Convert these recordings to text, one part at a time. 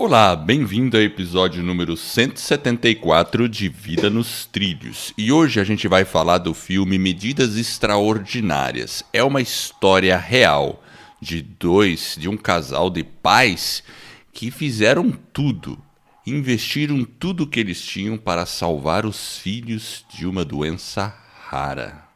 Olá, bem-vindo ao episódio número 174 de Vida nos Trilhos. E hoje a gente vai falar do filme Medidas Extraordinárias. É uma história real de dois, de um casal de pais que fizeram tudo, investiram tudo que eles tinham para salvar os filhos de uma doença rara.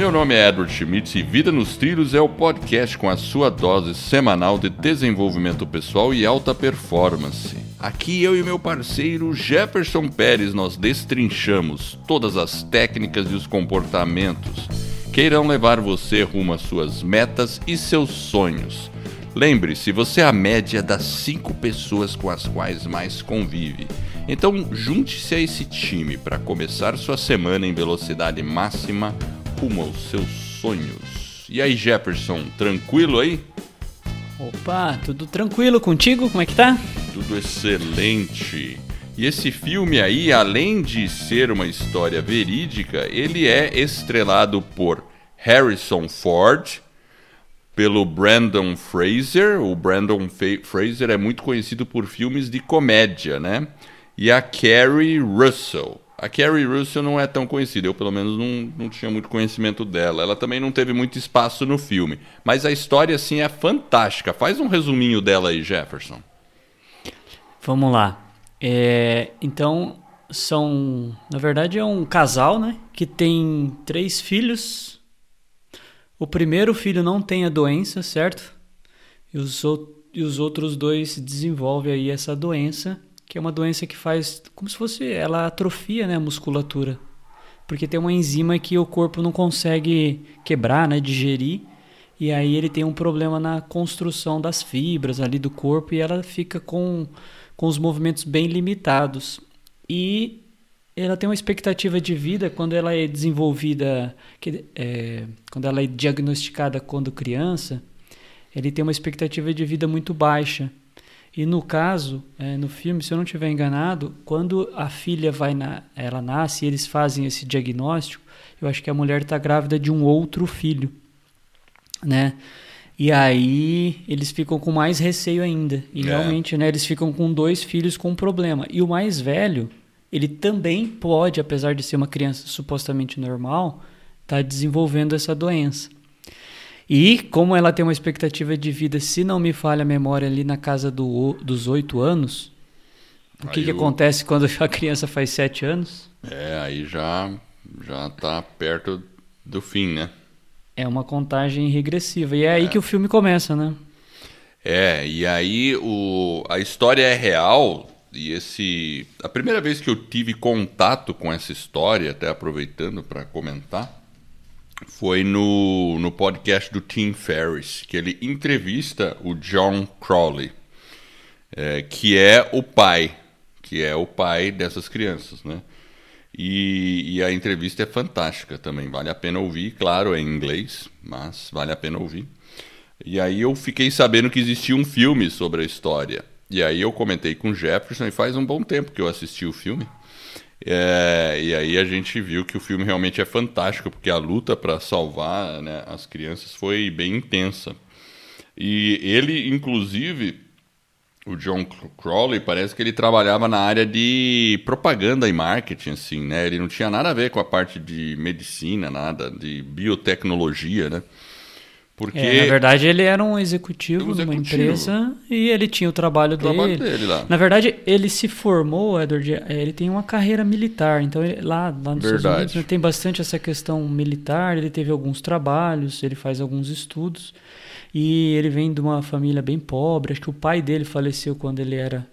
Meu nome é Edward Schmitz e Vida nos Trilhos é o podcast com a sua dose semanal de desenvolvimento pessoal e alta performance. Aqui eu e meu parceiro Jefferson Pérez nós destrinchamos todas as técnicas e os comportamentos que irão levar você rumo às suas metas e seus sonhos. Lembre-se, você é a média das cinco pessoas com as quais mais convive. Então, junte-se a esse time para começar sua semana em velocidade máxima rumo aos seus sonhos. E aí, Jefferson, tranquilo aí? Opa, tudo tranquilo contigo? Como é que tá? Tudo excelente. E esse filme aí, além de ser uma história verídica, ele é estrelado por Harrison Ford, pelo Brandon Fraser. O Brandon Fraser é muito conhecido por filmes de comédia, né? E a Carrie Russell. A Carrie Russell não é tão conhecida, eu pelo menos não, não tinha muito conhecimento dela. Ela também não teve muito espaço no filme. Mas a história, assim, é fantástica. Faz um resuminho dela aí, Jefferson. Vamos lá. É, então, são. Na verdade, é um casal, né? Que tem três filhos. O primeiro filho não tem a doença, certo? E os, e os outros dois desenvolvem aí essa doença que é uma doença que faz como se fosse ela atrofia né, a musculatura. Porque tem uma enzima que o corpo não consegue quebrar né digerir e aí ele tem um problema na construção das fibras ali do corpo e ela fica com, com os movimentos bem limitados. E ela tem uma expectativa de vida quando ela é desenvolvida que, é, quando ela é diagnosticada quando criança ele tem uma expectativa de vida muito baixa e no caso, é, no filme, se eu não estiver enganado, quando a filha vai na, ela nasce e eles fazem esse diagnóstico, eu acho que a mulher está grávida de um outro filho, né? E aí eles ficam com mais receio ainda. E é. realmente, né, eles ficam com dois filhos com um problema. E o mais velho, ele também pode, apesar de ser uma criança supostamente normal, estar tá desenvolvendo essa doença. E como ela tem uma expectativa de vida, se não me falha a memória, ali na casa do, dos oito anos, o que, que acontece quando a criança faz sete anos? É, aí já já está perto do fim, né? É uma contagem regressiva. E é, é, aí que o filme começa, né? É, e aí o, a história é real. E esse. A primeira vez que eu tive contato com essa história, até aproveitando para comentar, foi no, no podcast do Tim Ferriss, que ele entrevista o John Crowley, é, que é o pai, que é o pai dessas crianças, né? E, e, a entrevista é fantástica também, vale a pena ouvir, claro, é em inglês, mas vale a pena ouvir. E aí eu fiquei sabendo que existia um filme sobre a história. E aí eu comentei com o Jefferson e faz um bom tempo que eu assisti o filme. É, e aí a gente viu que o filme realmente é fantástico, porque a luta para salvar né, as crianças foi bem intensa. E ele, inclusive, o John Crowley, parece que ele trabalhava na área de propaganda e marketing, assim, né? Ele não tinha nada a ver com a parte de medicina, nada, de biotecnologia, né? Porque... É, na verdade, ele era um executivo, um executivo. numa empresa e ele tinha o trabalho, o trabalho dele. dele lá. Na verdade, ele se formou, Edward, é, ele tem uma carreira militar. Então, ele, lá, lá nos verdade. Estados Unidos né, tem bastante essa questão militar. Ele teve alguns trabalhos, ele faz alguns estudos. E ele vem de uma família bem pobre. Acho que o pai dele faleceu quando ele era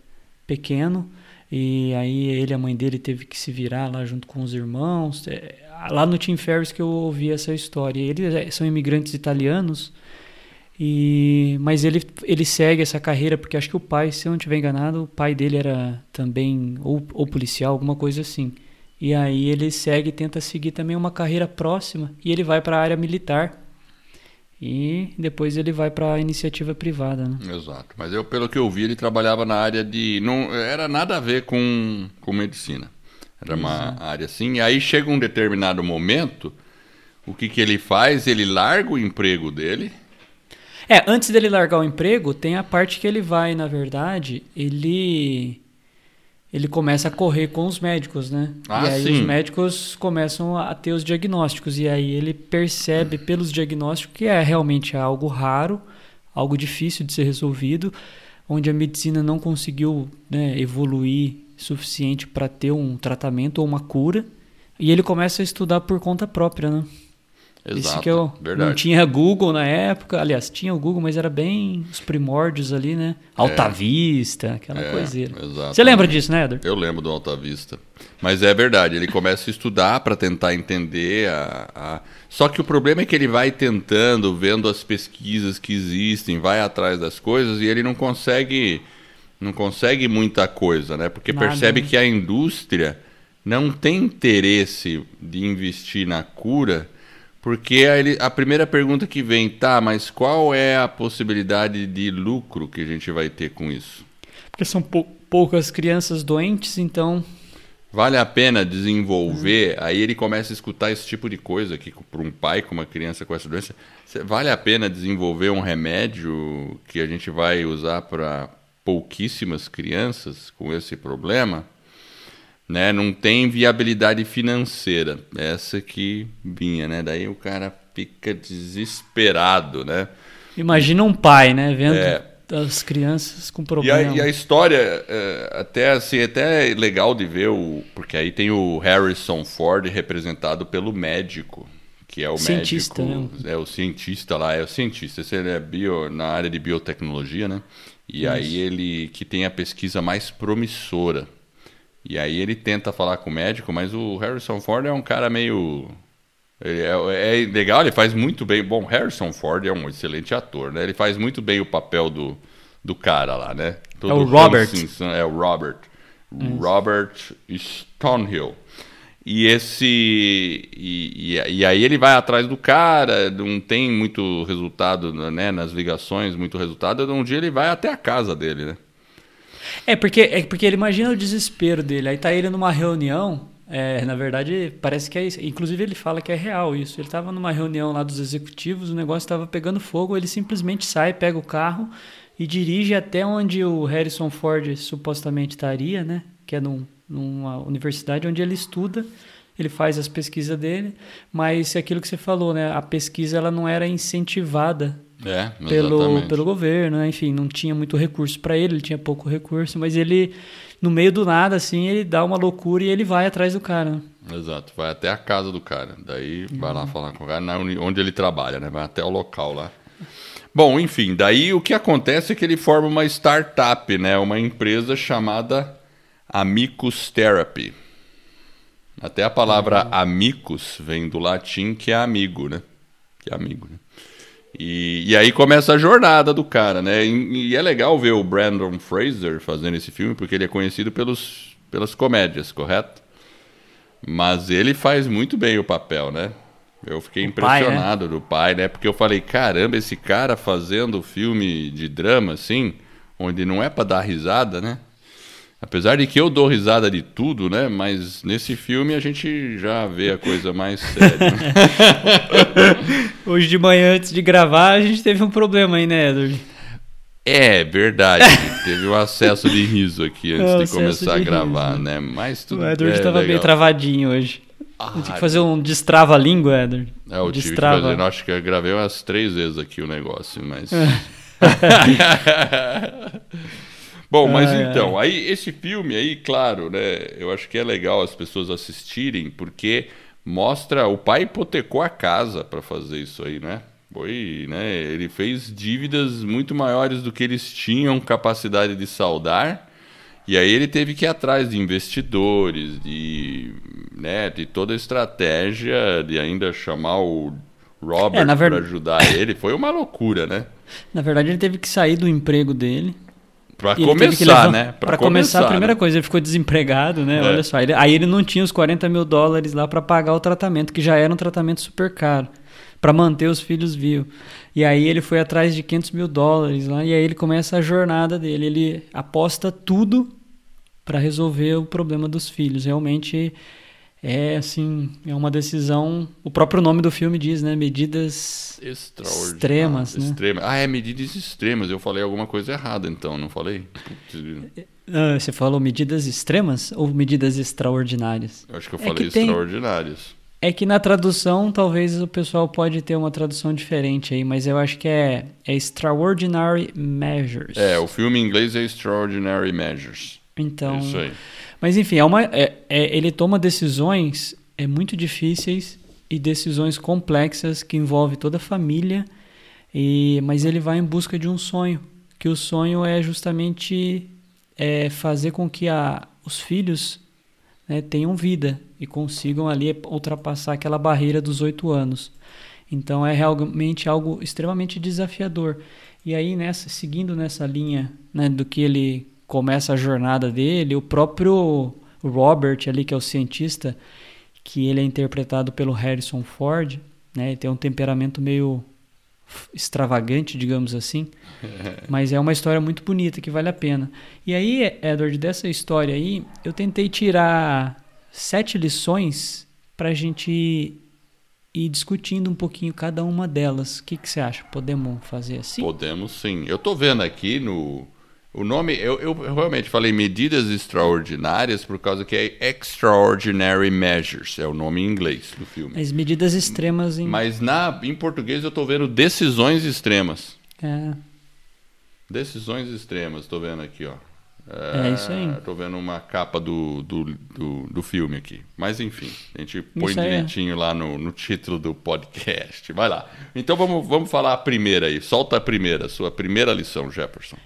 pequeno. E aí ele a mãe dele teve que se virar lá junto com os irmãos. É, lá no Tim Ferriss que eu ouvi essa história. Eles é, são imigrantes italianos, e mas ele, ele segue essa carreira porque acho que o pai, se eu não estiver enganado, o pai dele era também ou, ou policial, alguma coisa assim. E aí ele segue tenta seguir também uma carreira próxima e ele vai para a área militar. E depois ele vai para a iniciativa privada, né? Exato. Mas eu, pelo que eu vi, ele trabalhava na área de. Não era nada a ver com, com medicina. Era uma área assim. E aí chega um determinado momento, o que, que ele faz? Ele larga o emprego dele. É, antes dele largar o emprego, tem a parte que ele vai, na verdade, ele ele começa a correr com os médicos, né? Ah, e aí sim. os médicos começam a ter os diagnósticos e aí ele percebe pelos diagnósticos que é realmente algo raro, algo difícil de ser resolvido, onde a medicina não conseguiu né, evoluir suficiente para ter um tratamento ou uma cura. E ele começa a estudar por conta própria, né? Exato. Isso que eu Verdade. não tinha Google na época. Aliás, tinha o Google, mas era bem os primórdios ali, né? Alta Vista, aquela É, coiseira. exatamente. Você lembra disso, né, Eder? Eu lembro do Alta Vista. Mas é verdade, ele começa a estudar para tentar entender a, a- Só que o problema é que ele vai tentando, vendo as pesquisas que existem, vai atrás das coisas e ele não consegue não consegue muita coisa, né? Porque Nada, percebe né? que a indústria não tem interesse de investir na cura, porque a, ele- a primeira pergunta que vem, tá, mas qual é a possibilidade de lucro que a gente vai ter com isso? Porque são pou- poucas crianças doentes, então. Vale a pena desenvolver, aí ele começa a escutar esse tipo de coisa que para um pai com uma criança com essa doença, vale a pena desenvolver um remédio que a gente vai usar para pouquíssimas crianças com esse problema, né? Não tem viabilidade financeira, essa que vinha, né? Daí o cara fica desesperado, né? Imagina um pai, né? Vendo É. as crianças com E a, problema. e a história, é, até assim, até é legal de ver, o, porque aí tem o Harrison Ford representado pelo médico, que é o Cientista, médico, é o cientista lá, é o cientista, esse ele é bio, na área de biotecnologia, né? E aí ele que tem a pesquisa mais promissora. E aí ele tenta falar com o médico, mas o Harrison Ford é um cara meio é, é legal, ele faz muito bem. Bom, Harrison Ford é um excelente ator, né? Ele faz muito bem o papel do, do cara lá, né? É o Robert. É o Robert. Robert Stonehill. E esse. E, e, e aí ele vai atrás do cara, não tem muito resultado né, nas ligações, muito resultado. Um dia ele vai até a casa dele, né? É porque, é porque ele imagina o desespero dele. Aí tá ele numa reunião. é, na verdade, parece que é isso. Inclusive, ele fala que é real isso. Ele tava numa reunião lá dos executivos, o negócio estava pegando fogo. Ele simplesmente sai, pega o carro e dirige até onde o Harrison Ford supostamente estaria, né? Que é num, numa universidade onde ele estuda. Ele faz as pesquisas dele, mas é aquilo que você falou, né? A pesquisa ela não era incentivada É, pelo, exatamente. pelo governo, né? enfim, não tinha muito recurso para ele, ele tinha pouco recurso, mas ele, no meio do nada, assim, ele dá uma loucura e ele vai atrás do cara. né? Exato, vai até a casa do cara. Daí vai Uhum. lá falar com o cara onde ele trabalha, né? Vai até o local lá. Bom, enfim, daí o que acontece é que ele forma uma startup, né? Uma empresa chamada Amicus Therapy. Até a palavra Uhum. amicus vem do latim, que é amigo, né? Que é amigo, né? E, e aí começa a jornada do cara, né? E, e é legal ver o Brandon Fraser fazendo esse filme, porque ele é conhecido pelos, pelas comédias, correto? Mas ele faz muito bem o papel, né? Eu fiquei O pai, impressionado do pai, né? Porque eu falei, caramba, esse cara fazendo filme de drama, assim, onde não é pra dar risada, né? Apesar de que eu dou risada de tudo, né? Mas nesse filme a gente já vê a coisa mais séria. Hoje de manhã, antes de gravar, a gente teve um problema aí, né, Edward? É verdade, teve um acesso de riso aqui antes É, de começar a de gravar, riso. né? Mas tudo O Edward é estava meio legal. travadinho hoje. Ah, Tem que fazer um destrava-língua, Edward. É, eu tive que Destrava. fazer, acho que eu gravei umas três vezes aqui o negócio, mas. Bom, mas então, aí esse filme aí, claro, né? Eu acho que é legal as pessoas assistirem, porque mostra o pai hipotecou a casa para fazer isso aí, né? Foi, né? Ele fez dívidas muito maiores do que eles tinham capacidade de saldar. E aí ele teve que ir atrás de investidores, de, né, de toda a estratégia de ainda chamar o Robert É, ver- para ajudar ele. Foi uma loucura, né? Na verdade, ele teve que sair do emprego dele. Para E que começar, né? Pra começar, a primeira né? coisa, ele ficou desempregado, né? É. Olha só. ele- aí ele não tinha os 40 mil dólares lá pra pagar o tratamento, que já era um tratamento super caro, Pra manter os filhos vivos. E aí ele foi atrás de 500 mil dólares lá, e aí ele começa a jornada dele. Ele aposta tudo pra resolver o problema dos filhos. Realmente É, assim, é uma decisão. O próprio nome do filme diz, né? Medidas extremas, né? Extrema. Ah, é medidas extremas. Eu falei alguma coisa errada, então, não falei? Ah, você falou medidas extremas ou medidas extraordinárias? Eu acho que eu é falei que extraordinárias. Tem... É que na tradução, talvez o pessoal pode ter uma tradução diferente aí, mas eu acho que é, é Extraordinary Measures. É, o filme em inglês é Extraordinary Measures. Então. Isso aí. Mas enfim, é uma, é, é, ele toma decisões é muito difíceis e decisões complexas que envolvem toda a família. E, mas ele vai em busca de um sonho, que o sonho é justamente é, fazer com que a, os filhos né, tenham vida e consigam ali ultrapassar aquela barreira dos oito anos. Então é realmente algo extremamente desafiador. E aí nessa, seguindo nessa linha né, do que ele começa a jornada dele, o próprio Robert ali, que é o cientista, que ele é interpretado pelo Harrison Ford, né? Ele tem um temperamento meio extravagante, digamos assim, mas é uma história muito bonita que vale a pena. E aí, Edward, dessa história aí, eu tentei tirar sete lições para a gente ir discutindo um pouquinho cada uma delas. O que, que você acha? Podemos fazer assim? Podemos sim. Eu estou vendo aqui no, o nome, eu, eu, realmente falei medidas extraordinárias por causa que é Extraordinary Measures, é o nome em inglês do filme. As medidas extremas em... Mas na, em português eu estou vendo decisões extremas. É. Decisões extremas, estou vendo aqui, ó. É, é isso aí. Estou vendo uma capa do, do, do, do, filme aqui. Mas enfim, a gente põe direitinho lá no, no título do podcast. Vai lá. Então vamos, vamos falar a primeira aí. Solta a primeira, sua primeira lição, Jefferson.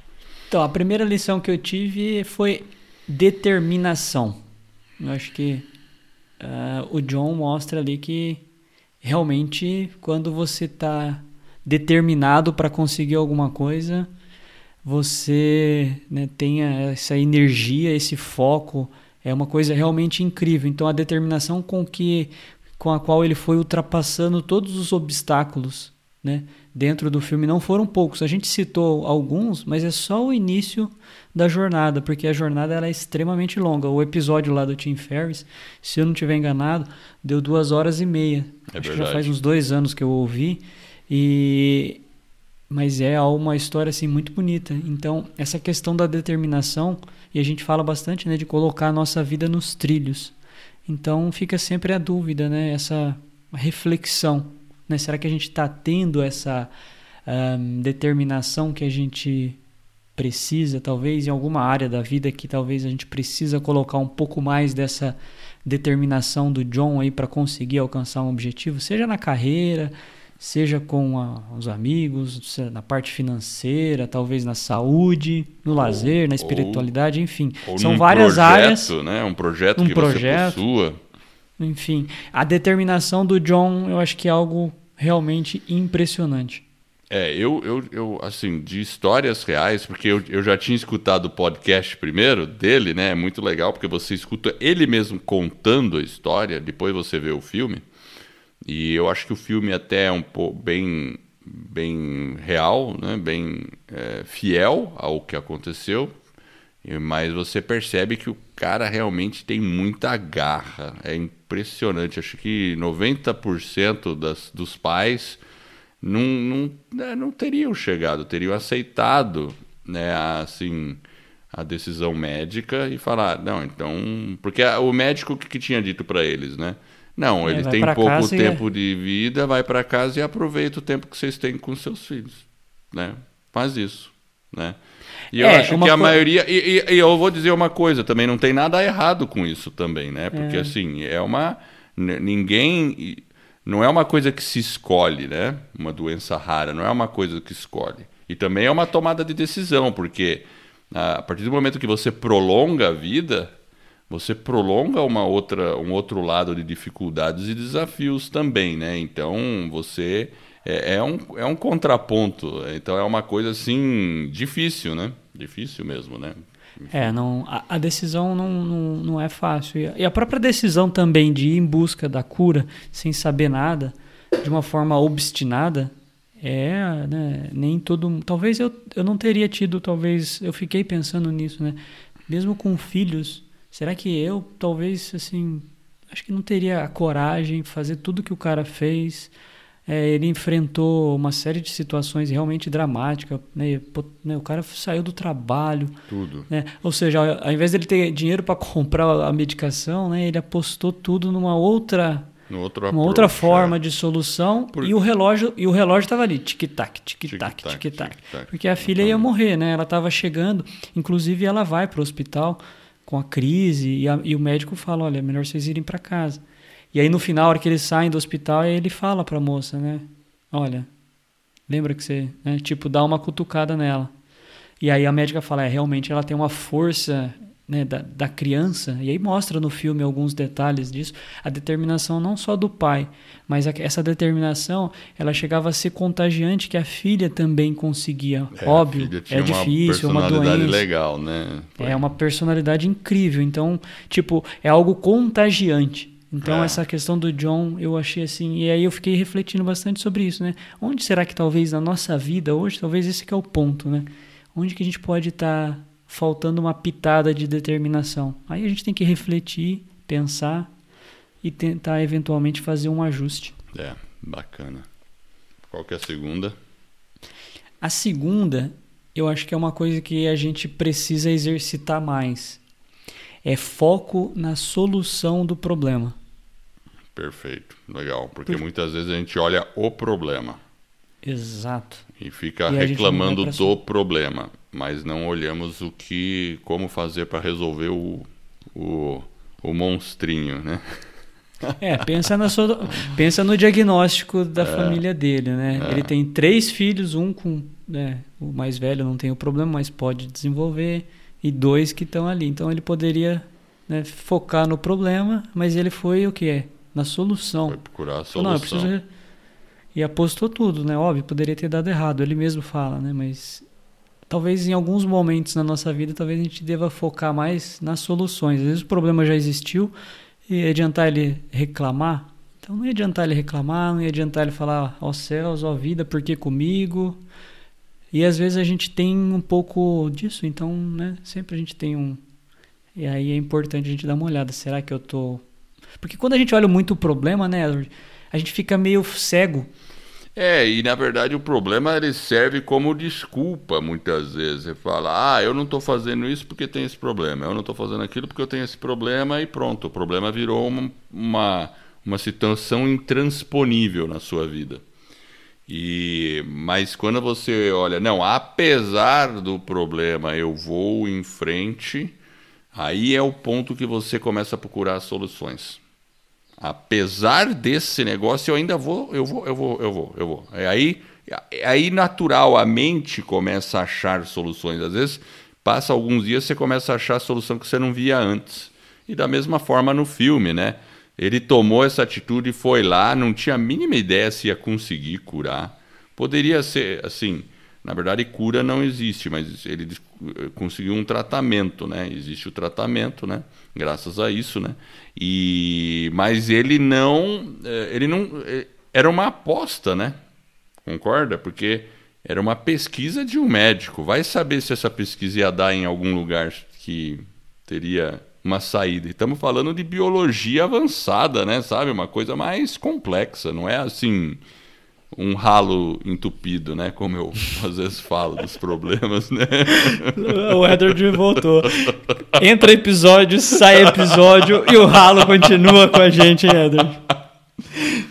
Então, a primeira lição que eu tive foi determinação. Eu acho que uh, o John mostra ali que realmente quando você está determinado para conseguir alguma coisa, você né, tenha essa energia, esse foco, é uma coisa realmente incrível. Então a determinação com que com a qual ele foi ultrapassando todos os obstáculos, né? dentro do filme não foram poucos. A gente citou alguns, mas é só o início da jornada, porque a jornada ela é extremamente longa. O episódio lá do Tim Ferriss, se eu não estiver enganado, deu duas horas e meia. É Acho verdade. que já faz uns dois anos que eu ouvi. E mas é uma história assim muito bonita. Então essa questão da determinação e a gente fala bastante, né, de colocar a nossa vida nos trilhos. Então fica sempre a dúvida, né, essa reflexão né? Será que a gente está tendo essa um, determinação que a gente precisa, talvez em alguma área da vida que talvez a gente precisa colocar um pouco mais dessa determinação do John aí para conseguir alcançar um objetivo, seja na carreira, seja com a, os amigos, na parte financeira, talvez na saúde, no ou, lazer, na espiritualidade, ou, enfim. Ou São várias projeto, áreas. Né? Um projeto um que projeto, você possua. Enfim, a determinação do John, eu acho que é algo realmente impressionante. É, eu, eu, eu, assim, de histórias reais, porque eu, eu já tinha escutado o podcast primeiro dele, né? É muito legal, porque você escuta ele mesmo contando a história, depois você vê o filme. E eu acho que o filme até é um pouco bem, bem real, né? bem é, fiel ao que aconteceu. Mas você percebe que o cara realmente tem muita garra. É impressionante. Acho que 90% das, dos pais não, não, né, não teriam chegado, teriam aceitado né, assim, a decisão médica e falar, não, então. Porque o médico que, que tinha dito para eles, né? Não, é, ele tem pouco tempo e... de vida, vai para casa e aproveita o tempo que vocês têm com seus filhos. Né? Faz isso. Né? E eu é, acho que a co... maioria. E, e, e, eu vou dizer uma coisa também, não tem nada errado com isso também, né? Porque é. assim, é uma. Ninguém. Não é uma coisa que se escolhe, né? Uma doença rara, não é uma coisa que escolhe. E também é uma tomada de decisão, porque a partir do momento que você prolonga a vida, você prolonga uma outra, um outro lado de dificuldades e desafios também, né? Então você é, é, um, é um contraponto. Então é uma coisa assim difícil, né? Difícil mesmo, né? É, não, a, a decisão não, não, não, é fácil. E a própria decisão também de ir em busca da cura sem saber nada, de uma forma obstinada, é, né, nem todo. Talvez eu, eu não teria tido, talvez. Eu fiquei pensando nisso, né? Mesmo com filhos, será que eu, talvez, assim, acho que não teria a coragem de fazer tudo que o cara fez. É, ele enfrentou uma série de situações realmente dramáticas. Né? né o cara saiu do trabalho. Tudo. Né? Ou seja, ao invés dele ter dinheiro para comprar a medicação, né? ele apostou tudo numa outra uma approach, outra forma é. de solução Por... e o relógio e o relógio estava ali tic tac tic tac tic tac porque a filha ia morrer né ela estava chegando inclusive ela vai para o hospital com a crise e, a, e, o médico fala olha é melhor vocês irem para casa e aí no final, a hora que eles saem do hospital, ele fala para a moça, né? Olha, lembra que você, né? tipo, dá uma cutucada nela. E aí a médica fala, é, realmente ela tem uma força né, da, da criança, e aí mostra no filme alguns detalhes disso, a determinação não só do pai, mas a, essa determinação, ela chegava a ser contagiante, que a filha também conseguia. É, Óbvio, é difícil, é uma doença. legal, né? Foi. É uma personalidade incrível, então, tipo, é algo contagiante. Então, é. essa questão do John, eu achei assim. E aí eu fiquei refletindo bastante sobre isso, né? Onde será que talvez na nossa vida hoje, talvez esse que é o ponto, né? Onde que a gente pode estar tá faltando uma pitada de determinação? Aí a gente tem que refletir, pensar e tentar eventualmente fazer um ajuste. É, bacana. Qual que é a segunda? A segunda, eu acho que é uma coisa que a gente precisa exercitar mais. É foco na solução do problema. Perfeito, legal. Porque Por... muitas vezes a gente olha o problema. Exato. E fica e reclamando do problema, mas não olhamos o que, como fazer para resolver o, o, o monstrinho, né? É, pensa, na sua, pensa no diagnóstico da é, família dele, né? É. Ele tem três filhos, um com. Né, o mais velho não tem o problema, mas pode desenvolver, e dois que estão ali. Então ele poderia né, focar no problema, mas ele foi o que é? Na solução. Foi procurar a solução. Não, eu preciso... E apostou tudo, né? Óbvio, poderia ter dado errado, ele mesmo fala, né? Mas talvez em alguns momentos na nossa vida, talvez a gente deva focar mais nas soluções. Às vezes o problema já existiu e adiantar ele reclamar. Então não ia adiantar ele reclamar, não ia adiantar ele falar, ó céus, ó vida, por que comigo? E às vezes a gente tem um pouco disso, então, né? Sempre a gente tem um. E aí é importante a gente dar uma olhada. Será que eu tô porque quando a gente olha muito o problema, né, a gente fica meio cego. É, e na verdade o problema ele serve como desculpa muitas vezes. Você fala, ah, eu não estou fazendo isso porque tem esse problema, eu não estou fazendo aquilo porque eu tenho esse problema e pronto, o problema virou uma, uma, uma situação intransponível na sua vida. E mas quando você olha, não, apesar do problema, eu vou em frente, aí é o ponto que você começa a procurar soluções apesar desse negócio, eu ainda vou, eu vou, eu vou, eu vou, eu vou. É aí, é aí natural, a mente começa a achar soluções. Às vezes, passa alguns dias, você começa a achar a solução que você não via antes. E da mesma forma no filme, né? Ele tomou essa atitude, foi lá, não tinha a mínima ideia se ia conseguir curar. Poderia ser, assim, na verdade, cura não existe, mas ele conseguiu um tratamento, né? Existe o tratamento, né? Graças a isso, né? E mas ele não, eh, ele não eh, era uma aposta, né? Concorda? Porque era uma pesquisa de um médico. Vai saber se essa pesquisa ia dar em algum lugar que teria uma saída. Estamos falando de biologia avançada, né? Sabe, uma coisa mais complexa. Não é assim um ralo entupido, né? Como eu às vezes falo dos problemas, né? O Edward voltou. Entra episódio, sai episódio e o ralo continua com a gente, Edward.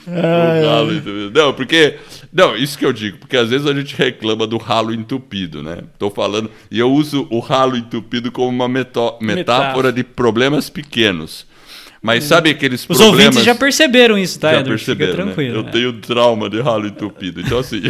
Ai, o ralo entupido. Não, porque. Não, isso que eu digo, porque às vezes a gente reclama do ralo entupido, né? Tô falando, e eu uso o ralo entupido como uma metáfora de problemas pequenos. Mas sabe aqueles Os problemas... Os ouvintes já perceberam isso, tá, Já perceberam, Fica né? tranquilo. Né? Eu né? tenho trauma de ralo entupido, então assim...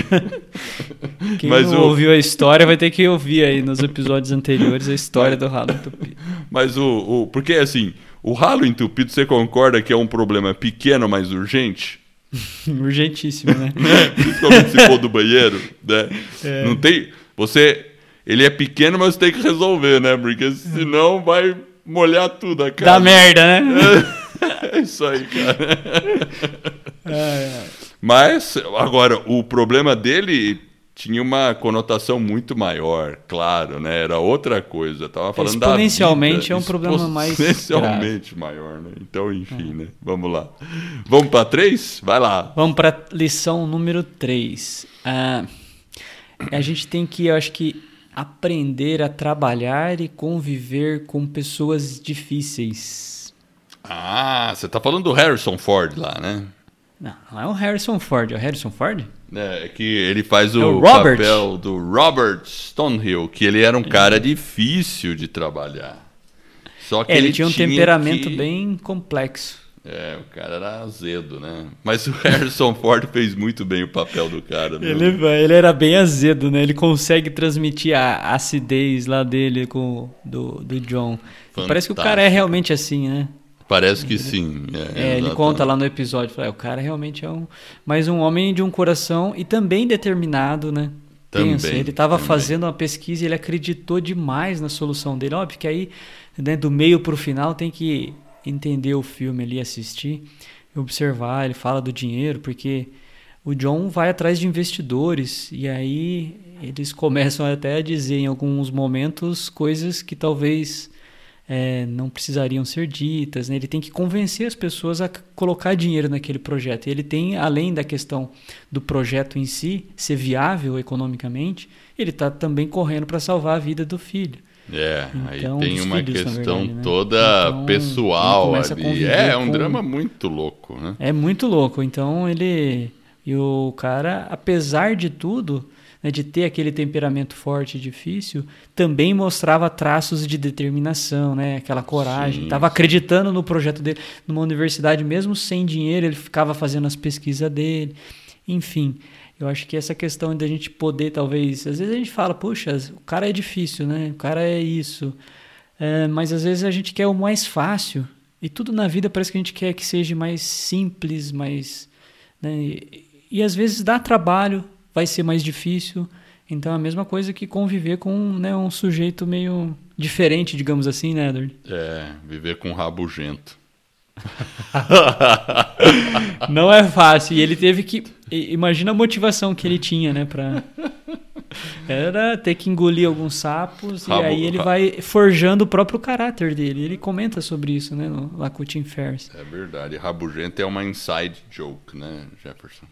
Quem Mas não o... ouviu a história vai ter que ouvir aí nos episódios anteriores a história do ralo entupido. Mas o, o... Porque assim, o ralo entupido, você concorda que é um problema pequeno, mas urgente? Urgentíssimo, né? né? Principalmente se for do banheiro, né? É. Não tem... Você... Ele é pequeno, mas tem que resolver, né? Porque senão vai molhar tudo a casa. Dá merda, né? É isso aí, cara. É, é. Mas, agora, o problema dele tinha uma conotação muito maior, claro, né? Era outra coisa. Eu tava falando Exponencialmente da vida, é um problema mais exponencialmente maior, né? Então, enfim, é. né? Vamos lá. Vamos para três? Vai lá. Vamos para lição número três. Ah, a gente tem que, eu acho que aprender a trabalhar e conviver com pessoas difíceis. Ah, você tá falando do Harrison Ford lá, né? Não, não é o Harrison Ford, é o Harrison Ford? É, que ele faz o, é o papel do Robert Stonehill, que ele era um cara difícil de trabalhar. Só que é, ele, ele, tinha um temperamento que... bem complexo. É, o cara era azedo, né? Mas o Harrison Ford fez muito bem o papel do cara. Ele, ele era bem azedo, né? Ele consegue transmitir a acidez lá dele com do, do John. Parece que o cara é realmente assim, né? Parece que sim. É, é ele conta lá no episódio, fala, é, o cara realmente é um, mais um homem de um coração e também determinado, né? Também, Pensa, ele estava fazendo uma pesquisa e ele acreditou demais na solução dele. Óbvio que aí, né, do meio para o final, tem que entender o filme ali, assistir, observar. Ele fala do dinheiro, porque o John vai atrás de investidores e aí eles começam até a dizer em alguns momentos coisas que talvez é, não precisariam ser ditas. Né? Ele tem que convencer as pessoas a colocar dinheiro naquele projeto. E ele tem, além da questão do projeto em si ser viável economicamente, ele está também correndo para salvar a vida do filho. É, então, aí tem uma filhos, questão verdade, né? toda então, pessoal ali. É, é um com... drama muito louco, né? É muito louco. Então ele. E o cara, apesar de tudo, né, de ter aquele temperamento forte e difícil, também mostrava traços de determinação, né, aquela coragem. Estava acreditando no projeto dele. Numa universidade, mesmo sem dinheiro, ele ficava fazendo as pesquisas dele. Enfim, eu acho que essa questão da gente poder, talvez. Às vezes a gente fala, puxa, o cara é difícil, né? O cara é isso. É, mas às vezes a gente quer o mais fácil. E tudo na vida parece que a gente quer que seja mais simples, mais. Né? E, e às vezes dá trabalho, vai ser mais difícil. Então é a mesma coisa que conviver com né, um sujeito meio diferente, digamos assim, né, Edward? É, viver com um rabugento. Não é fácil. E ele teve que. Imagina a motivação que ele tinha, né? Pra... Era ter que engolir alguns sapos Rabo, e aí ele vai forjando o próprio caráter dele. Ele comenta sobre isso, né? No, lá com o Tim Ferriss. É verdade. Rabugento é uma inside joke, né, Jefferson?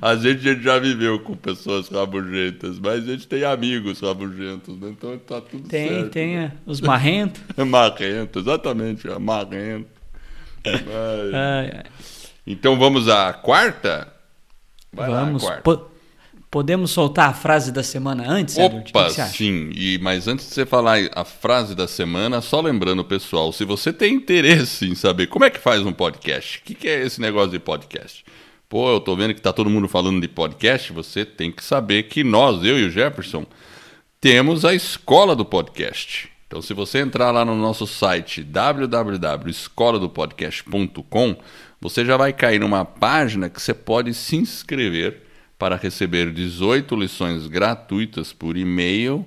A gente, a gente já viveu com pessoas rabugentas, mas a gente tem amigos rabugentos, né? Então tá tudo tem, certo. Tem, tem. Né? Os marrentos. marrento, exatamente, é marrento. Então vamos à quarta? Vai vamos. Lá, quarta. Po podemos soltar a frase da semana antes, Edward? sim. E, mas antes de você falar a frase da semana, só lembrando, pessoal, se você tem interesse em saber como é que faz um podcast, o que, que é esse negócio de podcast? Pô, eu tô vendo que tá todo mundo falando de podcast, você tem que saber que nós, eu e o Jefferson, temos a escola do podcast. Então, se você entrar lá no nosso site www.escoladopodcast.com, você já vai cair numa página que você pode se inscrever para receber 18 lições gratuitas por e-mail,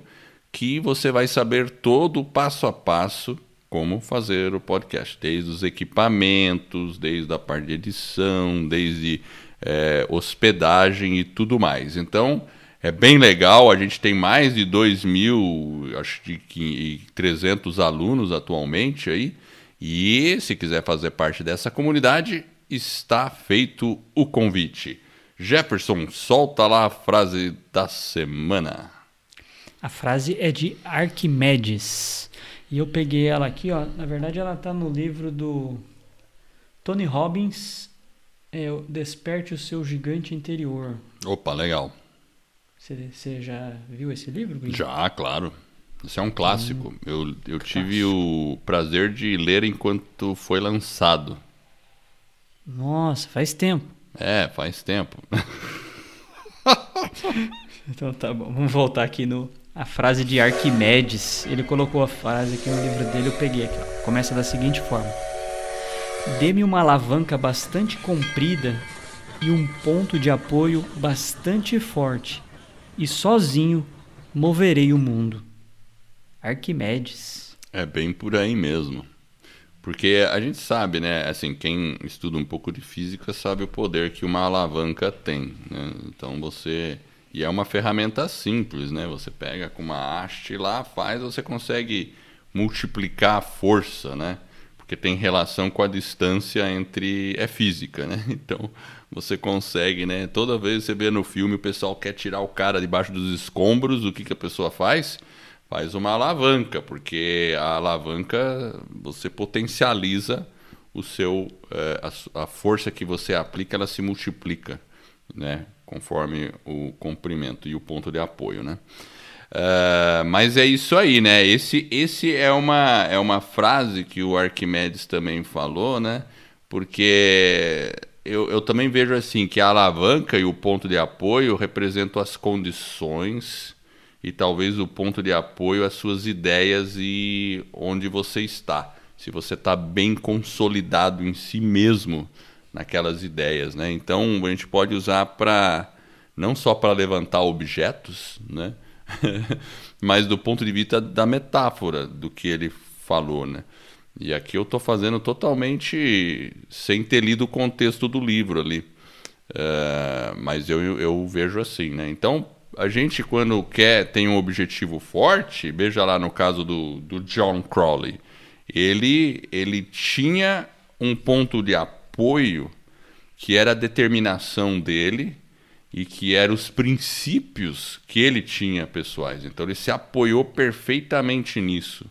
que você vai saber todo o passo a passo como fazer o podcast, desde os equipamentos, desde a parte de edição, desde é, hospedagem e tudo mais. Então, é bem legal, a gente tem mais de 2 mil, acho que 300 alunos atualmente aí, e se quiser fazer parte dessa comunidade, está feito o convite. Jefferson, solta lá a frase da semana. A frase é de Arquimedes. E eu peguei ela aqui, ó. Na verdade, ela está no livro do Tony Robbins, é, Desperte o Seu Gigante Interior. Opa, legal. Você já viu esse livro? Já, claro. Isso é um clássico. Hum, eu eu tive o prazer de ler enquanto foi lançado. Nossa, faz tempo. É, faz tempo. então tá bom. Vamos voltar aqui no a frase de Arquimedes. Ele colocou a frase aqui no livro dele, eu peguei aqui. Ó. Começa da seguinte forma: Dê-me uma alavanca bastante comprida e um ponto de apoio bastante forte, e sozinho moverei o mundo. Arquimedes. É bem por aí mesmo. Porque a gente sabe, né? Assim, quem estuda um pouco de física sabe o poder que uma alavanca tem. Né? Então você. E é uma ferramenta simples, né? Você pega com uma haste lá, faz, você consegue multiplicar a força, né? Porque tem relação com a distância entre. É física, né? Então você consegue, né? Toda vez você vê no filme o pessoal quer tirar o cara debaixo dos escombros, o que, que a pessoa faz? faz uma alavanca, porque a alavanca você potencializa o seu a, a, força que você aplica, ela se multiplica, né, conforme o comprimento e o ponto de apoio, né? Uh, mas é isso aí, né? Esse, esse é, uma, é uma frase que o Arquimedes também falou, né? Porque eu, eu também vejo assim que a alavanca e o ponto de apoio representam as condições e talvez o ponto de apoio às suas ideias e onde você está. Se você está bem consolidado em si mesmo naquelas ideias, né? Então a gente pode usar para não só para levantar objetos, né? mas do ponto de vista da metáfora do que ele falou, né? E aqui eu estou fazendo totalmente sem ter lido o contexto do livro ali. Uh, mas eu, eu vejo assim, né? Então, a gente, quando quer, tem um objetivo forte, veja lá no caso do, do John Crowley, ele, ele tinha um ponto de apoio que era a determinação dele e que eram os princípios que ele tinha pessoais. Então ele se apoiou perfeitamente nisso.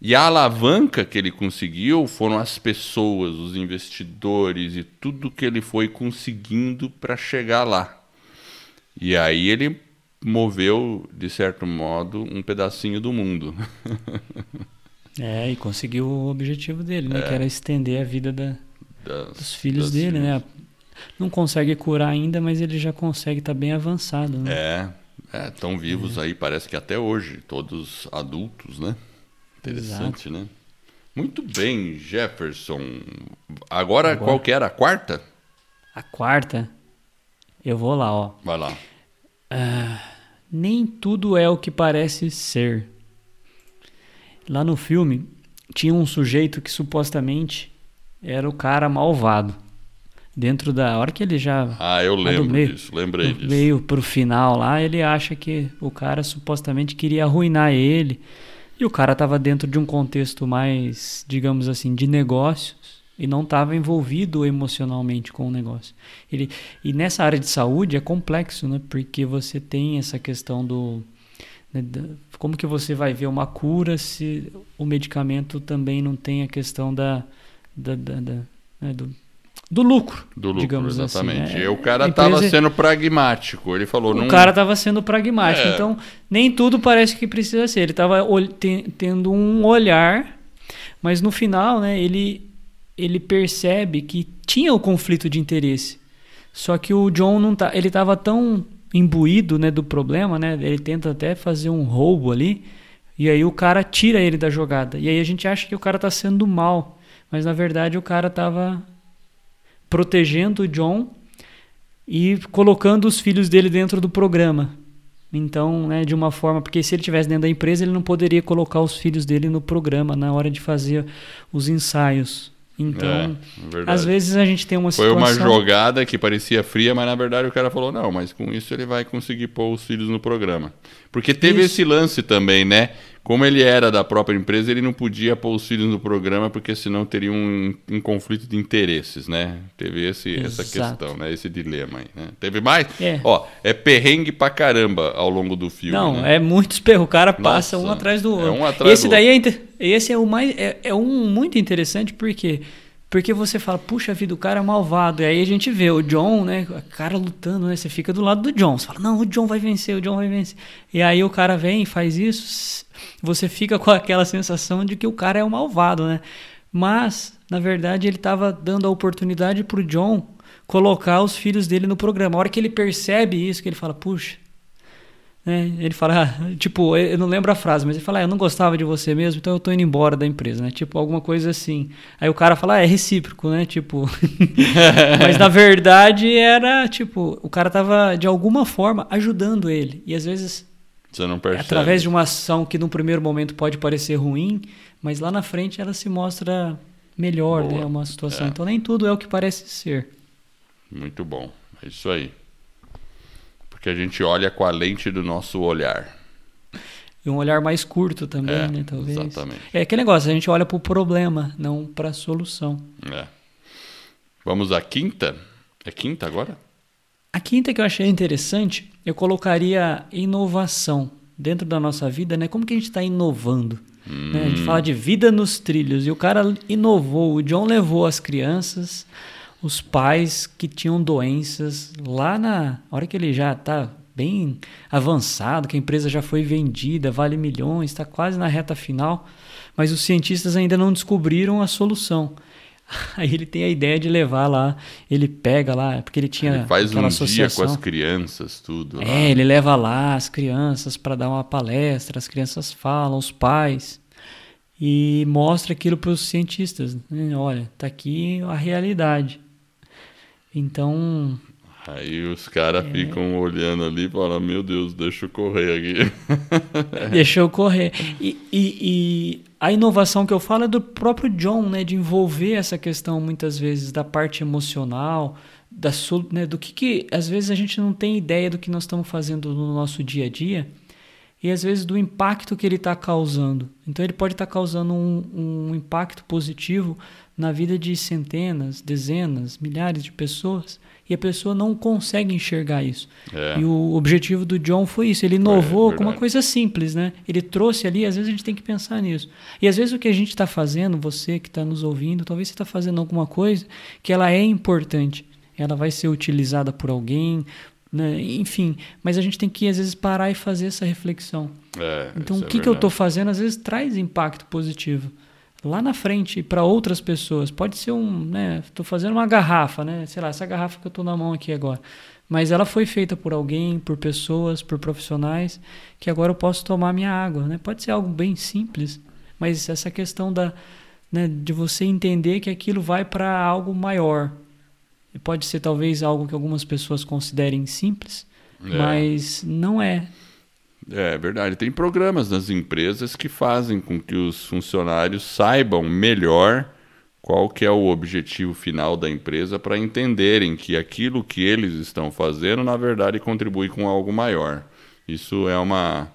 E a alavanca que ele conseguiu foram as pessoas, os investidores e tudo que ele foi conseguindo para chegar lá. E aí ele moveu, de certo modo, um pedacinho do mundo. é, e conseguiu o objetivo dele, né? É. Que era estender a vida da, das, dos filhos dele, filhos. né? Não consegue curar ainda, mas ele já consegue estar tá bem avançado. Né? É, estão vivos é. aí, parece que até hoje, todos adultos, né? Interessante, Exato. né? Muito bem, Jefferson. Agora, Agora, qual que era? A quarta? A quarta? Eu vou lá, ó. Vai lá. Uh, nem tudo é o que parece ser. Lá no filme, tinha um sujeito que supostamente era o cara malvado. Dentro da hora que ele já. Ah, eu lembro meio, disso, lembrei disso. Veio pro final lá, ele acha que o cara supostamente queria arruinar ele. E o cara estava dentro de um contexto mais, digamos assim, de negócios e não estava envolvido emocionalmente com o negócio. Ele, e nessa área de saúde é complexo, né? Porque você tem essa questão do né, como que você vai ver uma cura se o medicamento também não tem a questão da, da, da, da né, do, do lucro, do lucro, digamos exatamente. Assim. É, o cara estava empresa... sendo pragmático. Ele falou. O não... cara estava sendo pragmático. É. Então nem tudo parece que precisa ser. Ele estava tendo um olhar, mas no final, né? Ele ele percebe que tinha o conflito de interesse. Só que o John não tá, ele estava tão imbuído, né, do problema, né? Ele tenta até fazer um roubo ali, e aí o cara tira ele da jogada. E aí a gente acha que o cara está sendo mal, mas na verdade o cara estava protegendo o John e colocando os filhos dele dentro do programa. Então, né, de uma forma, porque se ele tivesse dentro da empresa, ele não poderia colocar os filhos dele no programa na hora de fazer os ensaios. Então, é, às vezes a gente tem uma Foi situação... Foi uma jogada que parecia fria, mas na verdade o cara falou, não, mas com isso ele vai conseguir pôr os filhos no programa. Porque teve isso. esse lance também, né? Como ele era da própria empresa, ele não podia pôr os filhos no programa, porque senão teria um, um conflito de interesses, né? Teve esse, essa questão, né? Esse dilema aí, né? Teve mais? É. Ó, é perrengue pra caramba ao longo do filme. Não, né? é muitos perros. O cara passa Nossa, um atrás do outro. É um atrás esse do daí outro. é, esse é o mais. É, é um muito interessante porque porque você fala, puxa vida, o cara é malvado. E aí a gente vê o John, né? O cara lutando, né? Você fica do lado do John. Você fala, não, o John vai vencer, o John vai vencer. E aí o cara vem e faz isso. Você fica com aquela sensação de que o cara é o malvado, né? Mas, na verdade, ele estava dando a oportunidade para o John colocar os filhos dele no programa. A hora que ele percebe isso, que ele fala, puxa, né? Ele fala, ah, tipo, eu não lembro a frase, mas ele fala, ah, eu não gostava de você mesmo, então eu tô indo embora da empresa, né? Tipo, alguma coisa assim. Aí o cara fala, ah, é recíproco, né? Tipo. mas na verdade era, tipo, o cara tava de alguma forma ajudando ele. E às vezes. Você não percebe. Através de uma ação que num primeiro momento pode parecer ruim, mas lá na frente ela se mostra melhor, Boa. né? Uma situação. É. Então nem tudo é o que parece ser. Muito bom. É isso aí. Porque a gente olha com a lente do nosso olhar. E um olhar mais curto também, É, né? Talvez. exatamente. É aquele negócio, a gente olha para o problema, não para a solução. É. Vamos à quinta? É quinta agora? A quinta que eu achei interessante, eu colocaria inovação dentro da nossa vida, né? Como que a gente está inovando? né? A gente Hum. fala de vida nos trilhos e o cara inovou. O John levou as crianças, os pais que tinham doenças lá na hora que ele já está bem avançado, que a empresa já foi vendida, vale milhões, está quase na reta final, mas os cientistas ainda não descobriram a solução. Aí ele tem a ideia de levar lá, ele pega lá, porque ele tinha Ele faz aquela um dia com associação. as crianças, tudo. lá. É, ele leva lá as crianças para dar uma palestra, as crianças falam, os pais, e mostra aquilo para os cientistas. né? Olha, tá aqui a realidade. Então, Aí os caras É. ficam olhando ali e falam, meu Deus, deixa eu correr aqui. deixa eu correr. E, e- e a inovação que eu falo é do próprio John, né, de envolver essa questão muitas vezes da parte emocional, da né, do que, que às vezes a gente não tem ideia do que nós estamos fazendo no nosso dia a dia e às vezes do impacto que ele está causando. Então ele pode estar causando um, um impacto positivo na vida de centenas, dezenas, milhares de pessoas e a pessoa não consegue enxergar isso. É. E o objetivo do John foi isso. Ele inovou com uma coisa simples, né? Ele trouxe ali, às vezes a gente tem que pensar nisso. E às vezes o que a gente está fazendo, você que está nos ouvindo, talvez você está fazendo alguma coisa que ela é importante. Ela vai ser utilizada por alguém, né? enfim. Mas a gente tem que, às vezes, parar e fazer essa reflexão. É, Então, o é que, que eu estou fazendo, às vezes, traz impacto positivo. Lá na frente, para outras pessoas. Pode ser um. né? Estou fazendo uma garrafa, né? Sei lá, essa garrafa que eu estou na mão aqui agora. Mas ela foi feita por alguém, por pessoas, por profissionais, que agora eu posso tomar minha água. Né? Pode ser algo bem simples, mas essa questão da, né, de você entender que aquilo vai para algo maior. E Pode ser talvez algo que algumas pessoas considerem simples, É. mas não é. É verdade. Tem programas nas empresas que fazem com que os funcionários saibam melhor qual que é o objetivo final da empresa para entenderem que aquilo que eles estão fazendo, na verdade, contribui com algo maior. Isso é uma,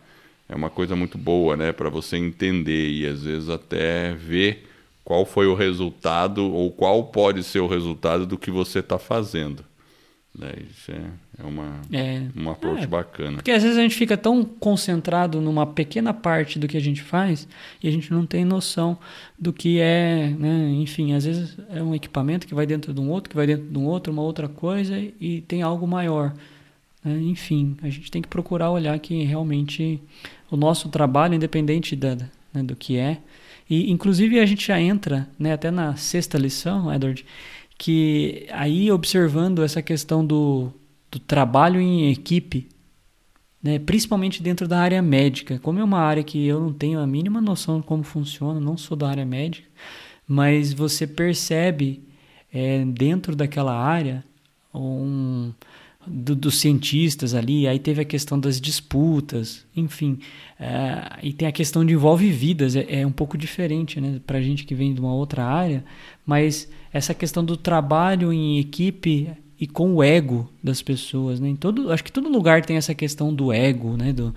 é uma coisa muito boa, né, para você entender e às vezes até ver qual foi o resultado ou qual pode ser o resultado do que você está fazendo. Né? Isso é, é uma, É, um approach É, bacana. Porque às vezes a gente fica tão concentrado numa pequena parte do que a gente faz e a gente não tem noção do que é, né? Enfim, às vezes é um equipamento que vai dentro de um outro, que vai dentro de um outro, uma outra coisa e tem algo maior. né? Enfim, a gente tem que procurar olhar que realmente o nosso trabalho, independente da, né, do que é, e inclusive a gente já entra, né, até na sexta lição, Edward, que aí observando essa questão do, do trabalho em equipe, né, principalmente dentro da área médica. Como é uma área que eu não tenho a mínima noção de como funciona, não sou da área médica, mas você percebe é, dentro daquela área um, do- dos cientistas ali, aí teve a questão das disputas, enfim, é, e tem a questão de envolve vidas, é, é um pouco diferente, né, para gente que vem de uma outra área, mas essa questão do trabalho em equipe e com o ego das pessoas, né? Em todo, acho que todo lugar tem essa questão do ego, né? Do,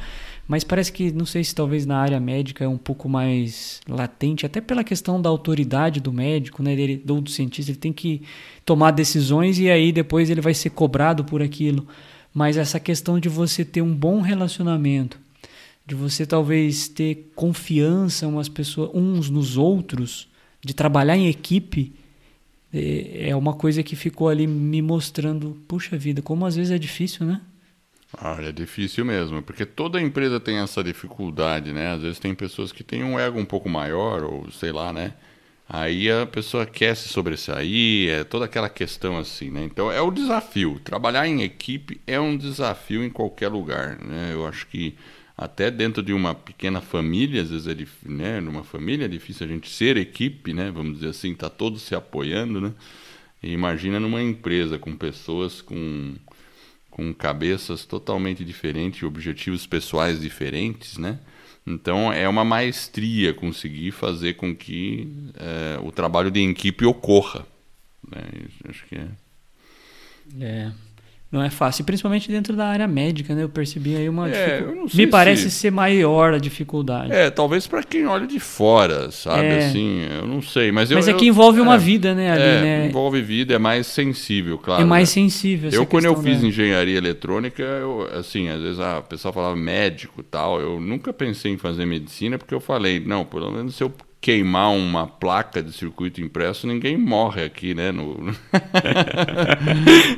mas parece que não sei se talvez na área médica é um pouco mais latente, até pela questão da autoridade do médico, né? Dele, do, do cientista, ele tem que tomar decisões e aí depois ele vai ser cobrado por aquilo. Mas essa questão de você ter um bom relacionamento, de você talvez ter confiança umas pessoas, uns nos outros, de trabalhar em equipe, é é uma coisa que ficou ali me mostrando, puxa vida, como às vezes é difícil, né? Ah, é difícil mesmo, porque toda empresa tem essa dificuldade, né? Às vezes tem pessoas que têm um ego um pouco maior, ou sei lá, né? Aí a pessoa quer se sobressair, é toda aquela questão assim, né? Então é o desafio. Trabalhar em equipe é um desafio em qualquer lugar, né? Eu acho que até dentro de uma pequena família, às vezes é dif- né? Numa família é difícil a gente ser equipe, né? Vamos dizer assim, tá todos se apoiando, né? E imagina numa empresa com pessoas com com cabeças totalmente diferentes, objetivos pessoais diferentes, né? Então é uma maestria conseguir fazer com que é, o trabalho de equipe ocorra. Né? Acho que é. É. Não é fácil, principalmente dentro da área médica, né? Eu percebi aí uma É, dificu- eu não sei Me parece se- ser maior a dificuldade. É, talvez para quem olha de fora, sabe? É. Assim, eu não sei. Mas, eu, Mas é eu- que envolve uma é, vida, né? Ali, é, né? envolve vida, é mais sensível, claro. é mais né? sensível. Eu, quando eu fiz da- engenharia eletrônica, eu, assim, às vezes a pessoa falava médico e tal. Eu nunca pensei em fazer medicina porque eu falei, não, pelo menos se eu queimar uma placa de circuito impresso, ninguém morre aqui, né? No...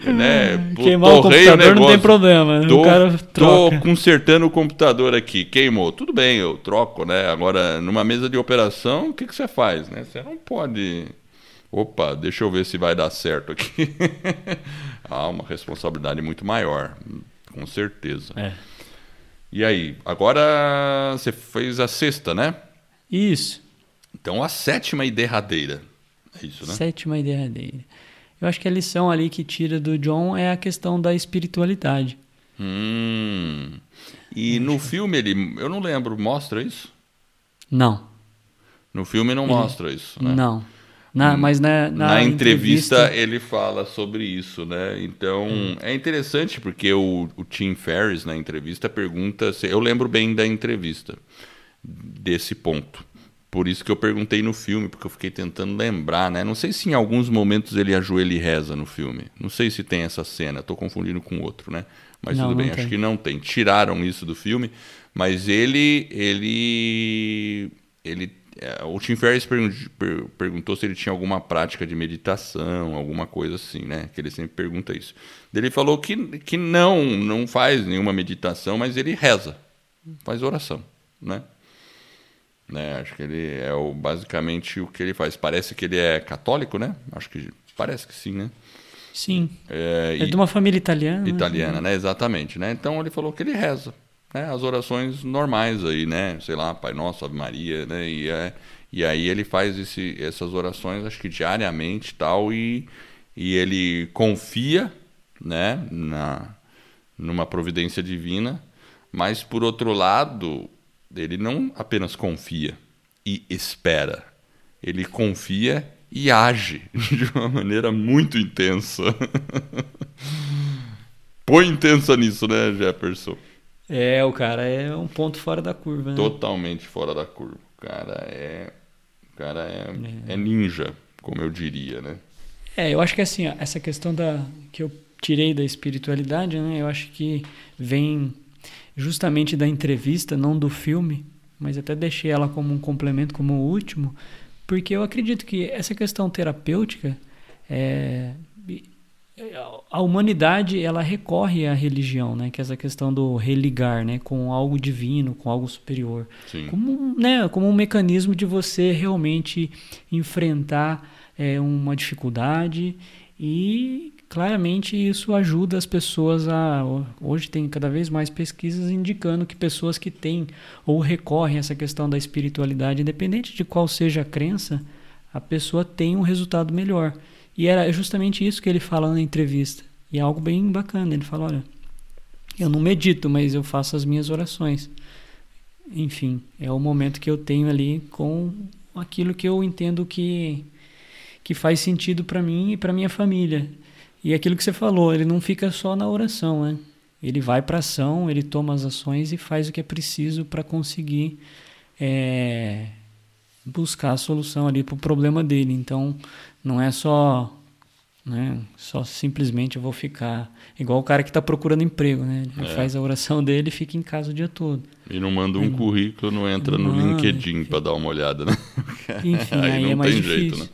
né? Queimar o torrei computador não tem problema. Tô, o cara tô troca. consertando o computador aqui, queimou. Tudo bem, eu troco, né? Agora, numa mesa de operação, o que, que você faz, né? Você não pode. Opa, deixa eu ver se vai dar certo aqui. Há uma responsabilidade muito maior, com certeza. É. E aí, agora você fez a sexta, né? Isso. Então a sétima e derradeira. É isso, né? Sétima e derradeira. Eu acho que a lição ali que tira do John é a questão da espiritualidade. Hum. E no filme ele. Eu não lembro, mostra isso? Não. No filme não mostra isso, né? Não. Na, mas na, Na, na, entrevista, ele fala sobre isso, né? Então é interessante porque o, o Tim Ferriss na entrevista pergunta. Se, eu lembro bem da entrevista desse ponto. Por isso que eu perguntei no filme, porque eu fiquei tentando lembrar, né? Não sei se em alguns momentos ele ajoelha e reza no filme. Não sei se tem essa cena, estou confundindo com outro, né? Mas Não, tudo bem, acho que não tem. Tiraram isso do filme, mas ele ele ele é, o Tim Ferriss pergun- per- perguntou se ele tinha alguma prática de meditação, alguma coisa assim, né? Que ele sempre pergunta isso. Ele falou que, que não, não faz nenhuma meditação, mas ele reza, faz oração, né? Né, Acho que ele é o, basicamente o que ele faz. Parece que ele é católico, né? Acho que parece que sim, né? Sim. É, É e- de uma família italiana. italiana, né? Exatamente, né? Então ele falou que ele reza, né? As orações normais aí, né? Sei lá, Pai Nosso, Ave Maria, né? E, é, e aí ele faz esse, essas orações, acho que diariamente e tal, e, e ele confia, né? Na, numa providência divina, mas por outro lado, ele não apenas confia e espera, ele confia e age de uma maneira muito intensa. Põe intensa nisso, né, Jefferson? É, o cara é um ponto fora da curva, né? Totalmente fora da curva. O cara é. O cara é, é ninja, como eu diria, né? É, eu acho que assim, essa questão da que eu tirei da espiritualidade, né? Eu acho que vem justamente da entrevista, não do filme, mas até deixei ela como um complemento, como o último, porque eu acredito que essa questão terapêutica é a humanidade ela recorre à religião, né? Que é essa questão do religar, né? Com algo divino, com algo superior, Sim. como né? Como um mecanismo de você realmente enfrentar é, uma dificuldade e claramente isso ajuda as pessoas a hoje tem cada vez mais pesquisas indicando que pessoas que têm ou recorrem a essa questão da espiritualidade, independente de qual seja a crença, a pessoa tem um resultado melhor. E era justamente isso que ele fala na entrevista. E é algo bem bacana. Ele fala: olha, eu não medito, mas eu faço as minhas orações. Enfim, é o momento que eu tenho ali com aquilo que eu entendo que, que faz sentido para mim e para minha família. E aquilo que você falou, ele não fica só na oração, né? Ele vai para ação, ele toma as ações e faz o que é preciso para conseguir é, buscar a solução ali para o problema dele. Então, não é só, né, só simplesmente eu vou ficar igual o cara que está procurando emprego, né? Ele É. faz a oração dele e fica em casa o dia todo. E não manda um currículo, não entra no Manda, LinkedIn para dar uma olhada, né? Enfim, aí, aí não é mais tem difícil. jeito, né?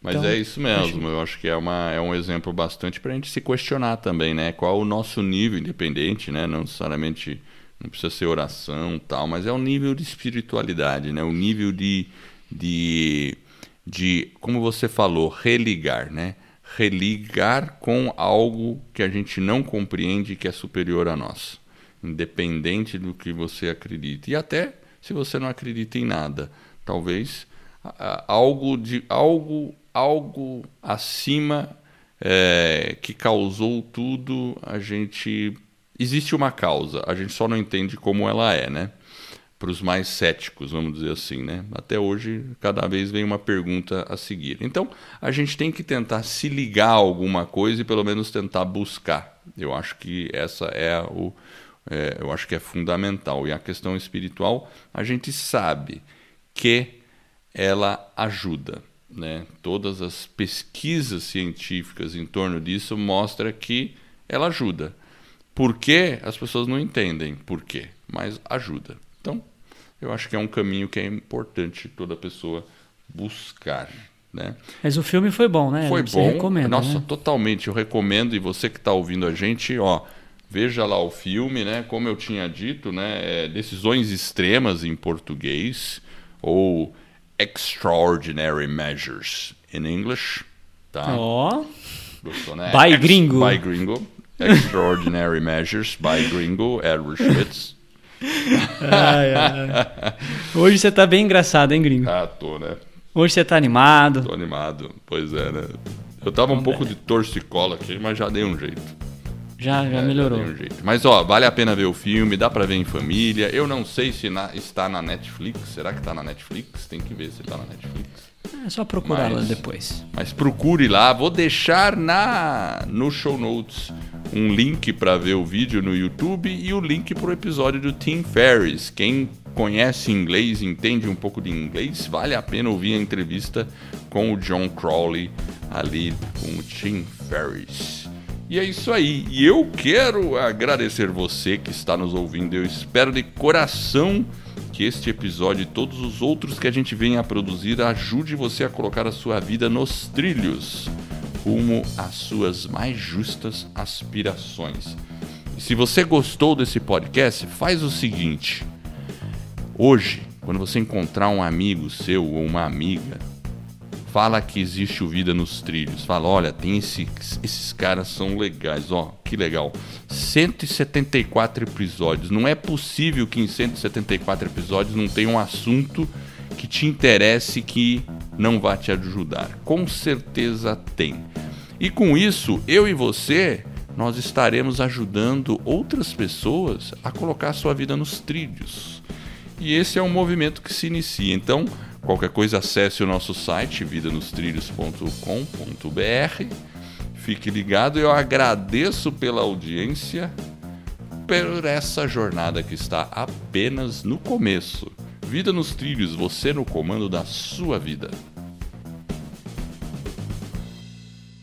Mas Então, é isso mesmo, eu acho que é, uma, é um exemplo bastante para a gente se questionar também, né? Qual o nosso nível independente, né? Não necessariamente, não precisa ser oração tal, mas é o nível de espiritualidade, né? O nível de, de, de, como você falou, religar, né? Religar com algo que a gente não compreende que é superior a nós, independente do que você acredita. E até se você não acredita em nada, talvez algo de algo algo acima é, que causou tudo a gente existe uma causa a gente só não entende como ela é né para os mais céticos, vamos dizer assim, né? Até hoje, cada vez vem uma pergunta a seguir. Então, a gente tem que tentar se ligar a alguma coisa e pelo menos tentar buscar. Eu acho que essa é o, é, eu acho que é fundamental. E a questão espiritual, a gente sabe que ela ajuda, né? Todas as pesquisas científicas em torno disso mostram que ela ajuda. Por quê? As pessoas não entendem por quê, mas ajuda. Então, eu acho que é um caminho que é importante toda pessoa buscar. Né? Mas o filme foi bom, né? Foi Você bom. Recomenda, Nossa, né? totalmente. Eu recomendo. E você que está ouvindo a gente, ó, veja lá o filme, né? Como eu tinha dito, né? É Decisões extremas em português ou Extraordinary Measures in English, tá? Ó, Gostou, né? By Ex- gringo. By gringo. Extraordinary Measures by Gringo, Edward Schmitz. ai, ai. Hoje você tá bem engraçado, hein, gringo? Ah, tô, né? Hoje você tá animado. Tô animado. Pois é, né? Eu tava um pouco de torcicola aqui, mas já dei um jeito. Já, já É, melhorou. dei um jeito. Mas, ó, vale a pena ver o filme, dá pra ver em família. Eu não sei se na- está na Netflix. Será que tá na Netflix? Tem que ver se tá na Netflix. É só procurar lá depois. Mas procure lá, vou deixar na no show notes um link para ver o vídeo no YouTube e o link para o episódio do Tim Ferriss. Quem conhece inglês, entende um pouco de inglês, vale a pena ouvir a entrevista com o John Crowley ali com o Tim Ferriss. E é isso aí. E eu quero agradecer você que está nos ouvindo. Eu espero de coração que este episódio e todos os outros que a gente vem a produzir ajude você a colocar a sua vida nos trilhos, rumo às suas mais justas aspirações. E se você gostou desse podcast, faz o seguinte: hoje, quando você encontrar um amigo seu ou uma amiga, fala que existe o Vida nos Trilhos. Fala, olha, tem esse, esses caras são legais, ó, que legal. 174 episódios. Não é possível que em 174 episódios não tenha um assunto que te interesse que não vá te ajudar. Com certeza tem. E com isso, eu e você, nós estaremos ajudando outras pessoas a colocar sua vida nos trilhos. E esse é um movimento que se inicia. Então, qualquer coisa, acesse o nosso site vidanostrilhos.com.br. Fique ligado, eu agradeço pela audiência, por essa jornada que está apenas no começo. Vida nos trilhos, você no comando da sua vida.